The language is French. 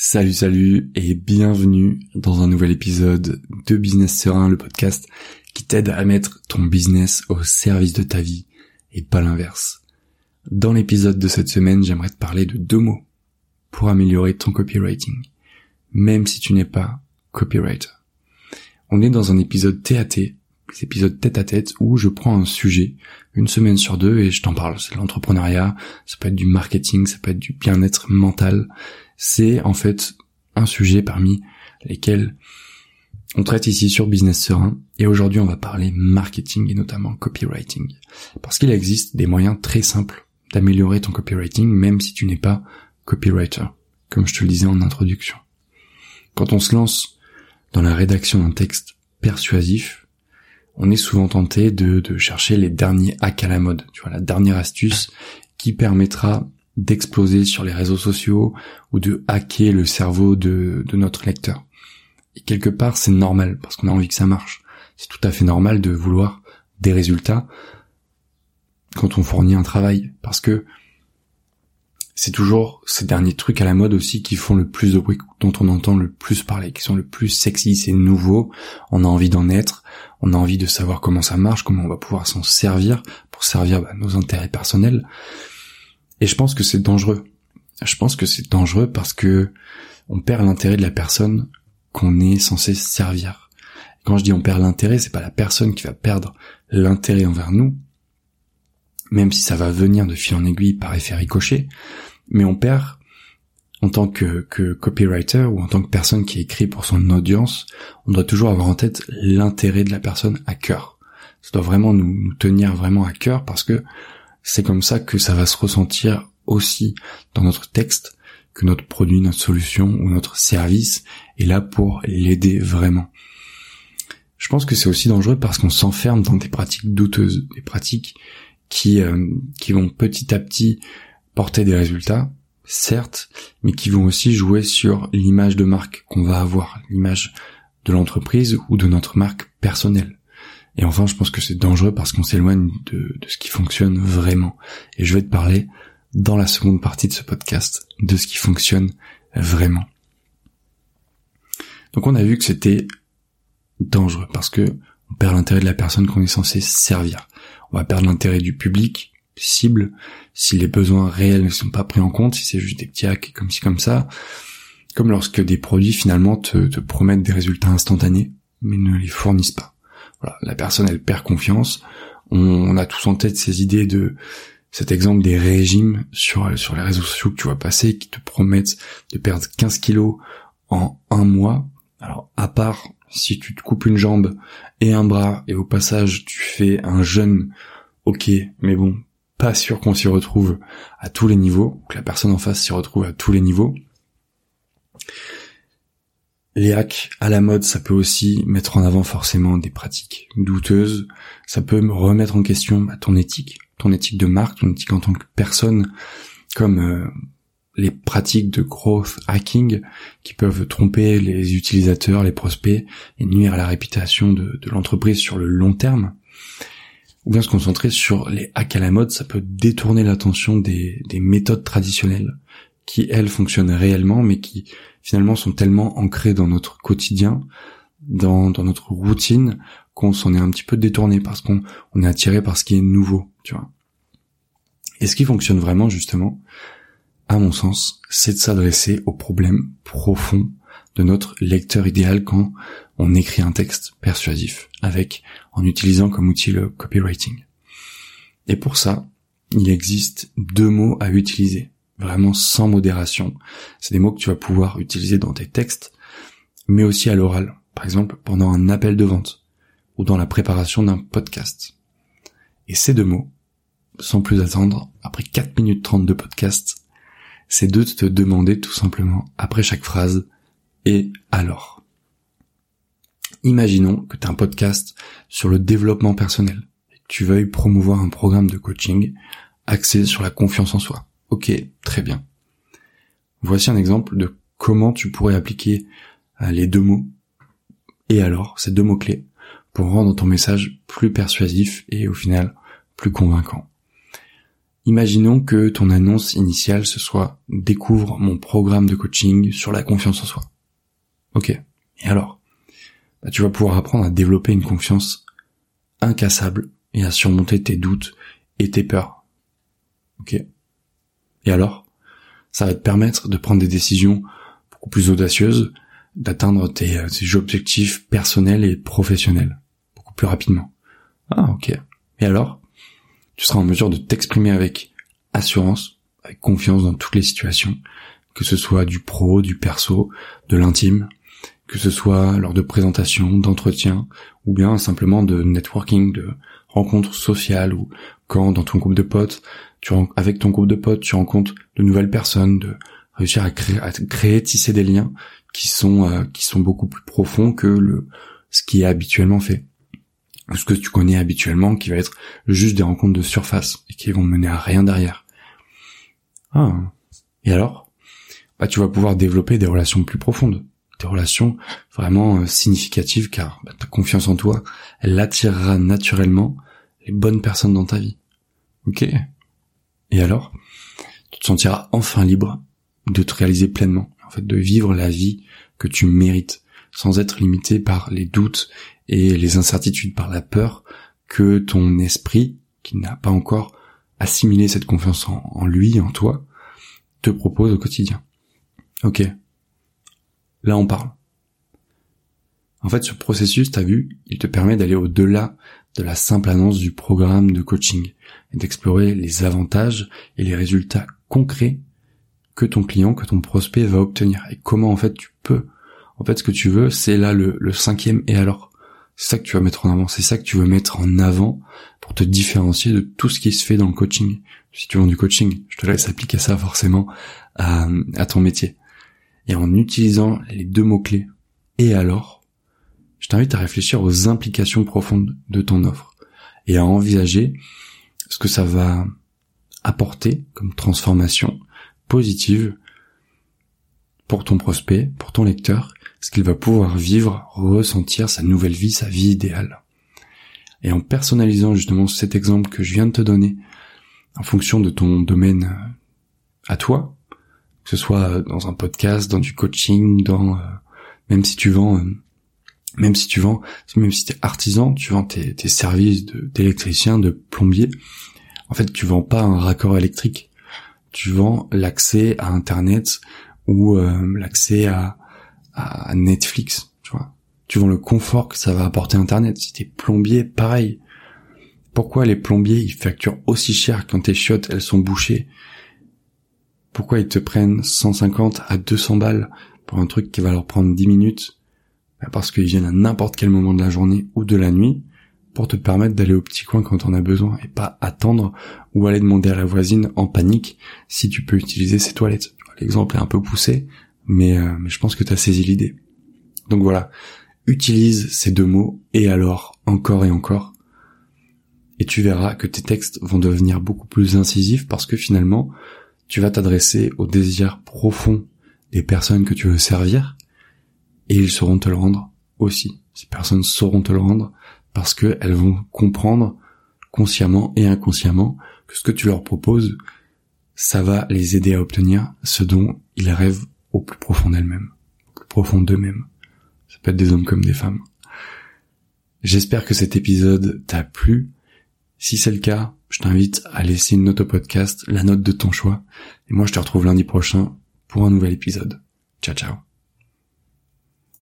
Salut salut et bienvenue dans un nouvel épisode de Business Serein, le podcast qui t'aide à mettre ton business au service de ta vie et pas l'inverse. Dans l'épisode de cette semaine, j'aimerais te parler de deux mots pour améliorer ton copywriting, même si tu n'es pas copywriter. On est dans un épisode TAT, épisode tête à tête où je prends un sujet une semaine sur deux et je t'en parle. C'est l'entrepreneuriat, ça peut être du marketing, ça peut être du bien-être mental, c'est en fait un sujet parmi lesquels on traite ici sur Business Serein et aujourd'hui on va parler marketing et notamment copywriting. Parce qu'il existe des moyens très simples d'améliorer ton copywriting même si tu n'es pas copywriter, comme je te le disais en introduction. Quand on se lance dans la rédaction d'un texte persuasif, on est souvent tenté de, chercher les derniers hacks à la mode, tu vois, la dernière astuce qui permettra d'exploser sur les réseaux sociaux ou de hacker le cerveau de, de notre lecteur. Et quelque part, c'est normal parce qu'on a envie que ça marche. C'est tout à fait normal de vouloir des résultats quand on fournit un travail parce que c'est toujours ces derniers trucs à la mode aussi qui font le plus de bruit, dont on entend le plus parler, qui sont le plus sexy, c'est nouveau, on a envie d'en être, on a envie de savoir comment ça marche, comment on va pouvoir s'en servir pour servir bah, nos intérêts personnels. Et je pense que c'est dangereux. Je pense que c'est dangereux parce que on perd l'intérêt de la personne qu'on est censé servir. Quand je dis on perd l'intérêt, c'est pas la personne qui va perdre l'intérêt envers nous, même si ça va venir de fil en aiguille par effet ricochet, mais on perd en tant que, que copywriter ou en tant que personne qui écrit pour son audience, on doit toujours avoir en tête l'intérêt de la personne à cœur. Ça doit vraiment nous, nous tenir vraiment à cœur parce que c'est comme ça que ça va se ressentir aussi dans notre texte, que notre produit, notre solution ou notre service est là pour l'aider vraiment. Je pense que c'est aussi dangereux parce qu'on s'enferme dans des pratiques douteuses, des pratiques qui, euh, qui vont petit à petit porter des résultats, certes, mais qui vont aussi jouer sur l'image de marque qu'on va avoir, l'image de l'entreprise ou de notre marque personnelle. Et enfin, je pense que c'est dangereux parce qu'on s'éloigne de, ce qui fonctionne vraiment. Et je vais te parler dans la seconde partie de ce podcast de ce qui fonctionne vraiment. Donc on a vu que c'était dangereux parce que on perd l'intérêt de la personne qu'on est censé servir. On va perdre l'intérêt du public cible si les besoins réels ne sont pas pris en compte, si c'est juste des petits hacks comme ci comme ça, comme lorsque des produits finalement te, te promettent des résultats instantanés mais ne les fournissent pas. Voilà, la personne elle perd confiance. On, a tous en tête ces idées de cet exemple des régimes sur sur les réseaux sociaux que tu vois passer qui te promettent de perdre 15 kilos en un mois. Alors à part si tu te coupes une jambe et un bras et au passage tu fais un jeûne, ok, mais bon, pas sûr qu'on s'y retrouve à tous les niveaux, que la personne en face s'y retrouve à tous les niveaux. Les hacks à la mode, ça peut aussi mettre en avant forcément des pratiques douteuses. Ça peut me remettre en question bah, ton éthique, ton éthique de marque, ton éthique en tant que personne, comme euh, les pratiques de growth hacking qui peuvent tromper les utilisateurs, les prospects et nuire à la réputation de, l'entreprise sur le long terme. Ou bien se concentrer sur les hacks à la mode, ça peut détourner l'attention des, des méthodes traditionnelles qui elles fonctionnent réellement mais qui finalement sont tellement ancrés dans notre quotidien, dans, dans notre routine, qu'on s'en est un petit peu détourné parce qu'on on est attiré par ce qui est nouveau, tu vois. Et ce qui fonctionne vraiment, justement, à mon sens, c'est de s'adresser aux problèmes profonds de notre lecteur idéal quand on écrit un texte persuasif, avec, en utilisant comme outil le copywriting. Et pour ça, il existe deux mots à utiliser vraiment sans modération. C'est des mots que tu vas pouvoir utiliser dans tes textes, mais aussi à l'oral, par exemple pendant un appel de vente ou dans la préparation d'un podcast. Et ces deux mots, sans plus attendre, après 4 minutes 30 de podcast, c'est de te demander tout simplement, après chaque phrase, et alors? Imaginons que tu as un podcast sur le développement personnel et que tu veuilles promouvoir un programme de coaching axé sur la confiance en soi. Ok, très bien. Voici un exemple de comment tu pourrais appliquer euh, les deux mots et alors ces deux mots-clés pour rendre ton message plus persuasif et au final plus convaincant. Imaginons que ton annonce initiale ce soit découvre mon programme de coaching sur la confiance en soi. Ok. Et alors? Bah, Tu vas pouvoir apprendre à développer une confiance incassable et à surmonter tes doutes et tes peurs. Ok. Et alors? Ça va te permettre de prendre des décisions beaucoup plus audacieuses, d'atteindre tes, euh, tes objectifs personnels et professionnels beaucoup plus rapidement. Ah ok. Et alors? Tu seras en mesure de t'exprimer avec assurance, avec confiance dans toutes les situations, que ce soit du pro, du perso, de l'intime, que ce soit lors de présentations, d'entretiens, ou bien simplement de networking, de rencontres sociales, ou quand dans ton groupe de potes, tu avec ton groupe de potes, tu rencontres de nouvelles personnes, de réussir à créer, à créer tisser des liens qui sont euh, qui sont beaucoup plus profonds que le ce qui est habituellement fait. Ce que tu connais habituellement, qui va être juste des rencontres de surface et qui vont mener à rien derrière. Ah. Et alors? Bah tu vas pouvoir développer des relations plus profondes des relations vraiment euh, significatives car bah, ta confiance en toi, elle attirera naturellement les bonnes personnes dans ta vie. Ok? Et alors? Tu te sentiras enfin libre de te réaliser pleinement, en fait de vivre la vie que tu mérites, sans être limité par les doutes et les incertitudes, par la peur que ton esprit, qui n'a pas encore assimilé cette confiance en, en lui, en toi, te propose au quotidien. Ok, Là, on parle. En fait, ce processus, t'as vu, il te permet d'aller au-delà de la simple annonce du programme de coaching et d'explorer les avantages et les résultats concrets que ton client, que ton prospect va obtenir et comment en fait tu peux. En fait, ce que tu veux, c'est là le, cinquième et alors. C'est ça que tu vas mettre en avant, c'est ça que tu veux mettre en avant pour te différencier de tout ce qui se fait dans le coaching. Si tu vends du coaching, je te laisse appliquer ça forcément à ton métier. Et en utilisant les deux mots-clés et alors, je t'invite à réfléchir aux implications profondes de ton offre et à envisager ce que ça va apporter comme transformation positive pour ton prospect, pour ton lecteur, ce qu'il va pouvoir vivre, ressentir sa nouvelle vie, sa vie idéale. Et en personnalisant justement cet exemple que je viens de te donner, en fonction de ton domaine à toi, que ce soit euh, dans un podcast, dans du coaching, dans euh, même si tu vends, euh, même si tu vends, même si t'es artisan, tu vends tes, services d'électricien, de, plombier. En fait, tu vends pas un raccord électrique. Tu vends l'accès à Internet ou l'accès à, à Netflix. Tu vois. Tu vends le confort que ça va apporter Internet. Si t'es plombier, pareil. Pourquoi les plombiers ils facturent aussi cher quand tes chiottes elles sont bouchées pourquoi ils te prennent 150 à 200 balles pour un truc qui va leur prendre 10 minutes? Bah, Parce qu'ils viennent à n'importe quel moment de la journée ou de la nuit pour te permettre d'aller au petit coin quand on a besoin et pas attendre ou aller demander à la voisine en panique si tu peux utiliser ses toilettes. L'exemple est un peu poussé, mais, euh, mais je pense que tu as saisi l'idée. Donc voilà, utilise ces deux mots et alors encore et encore et tu verras que tes textes vont devenir beaucoup plus incisifs parce que finalement, tu vas t'adresser au désir profond des personnes que tu veux servir, et ils sauront te le rendre aussi. Ces personnes sauront te le rendre parce qu'elles vont comprendre consciemment et inconsciemment que ce que tu leur proposes, ça va les aider à obtenir ce dont ils rêvent au plus profond d'elles-mêmes, au plus profond d'eux-mêmes. Ça peut être des hommes comme des femmes. J'espère que cet épisode t'a plu. Si c'est le cas, je t'invite à laisser une note au podcast, la note de ton choix. Et moi, je te retrouve lundi prochain pour un nouvel épisode. Ciao, ciao.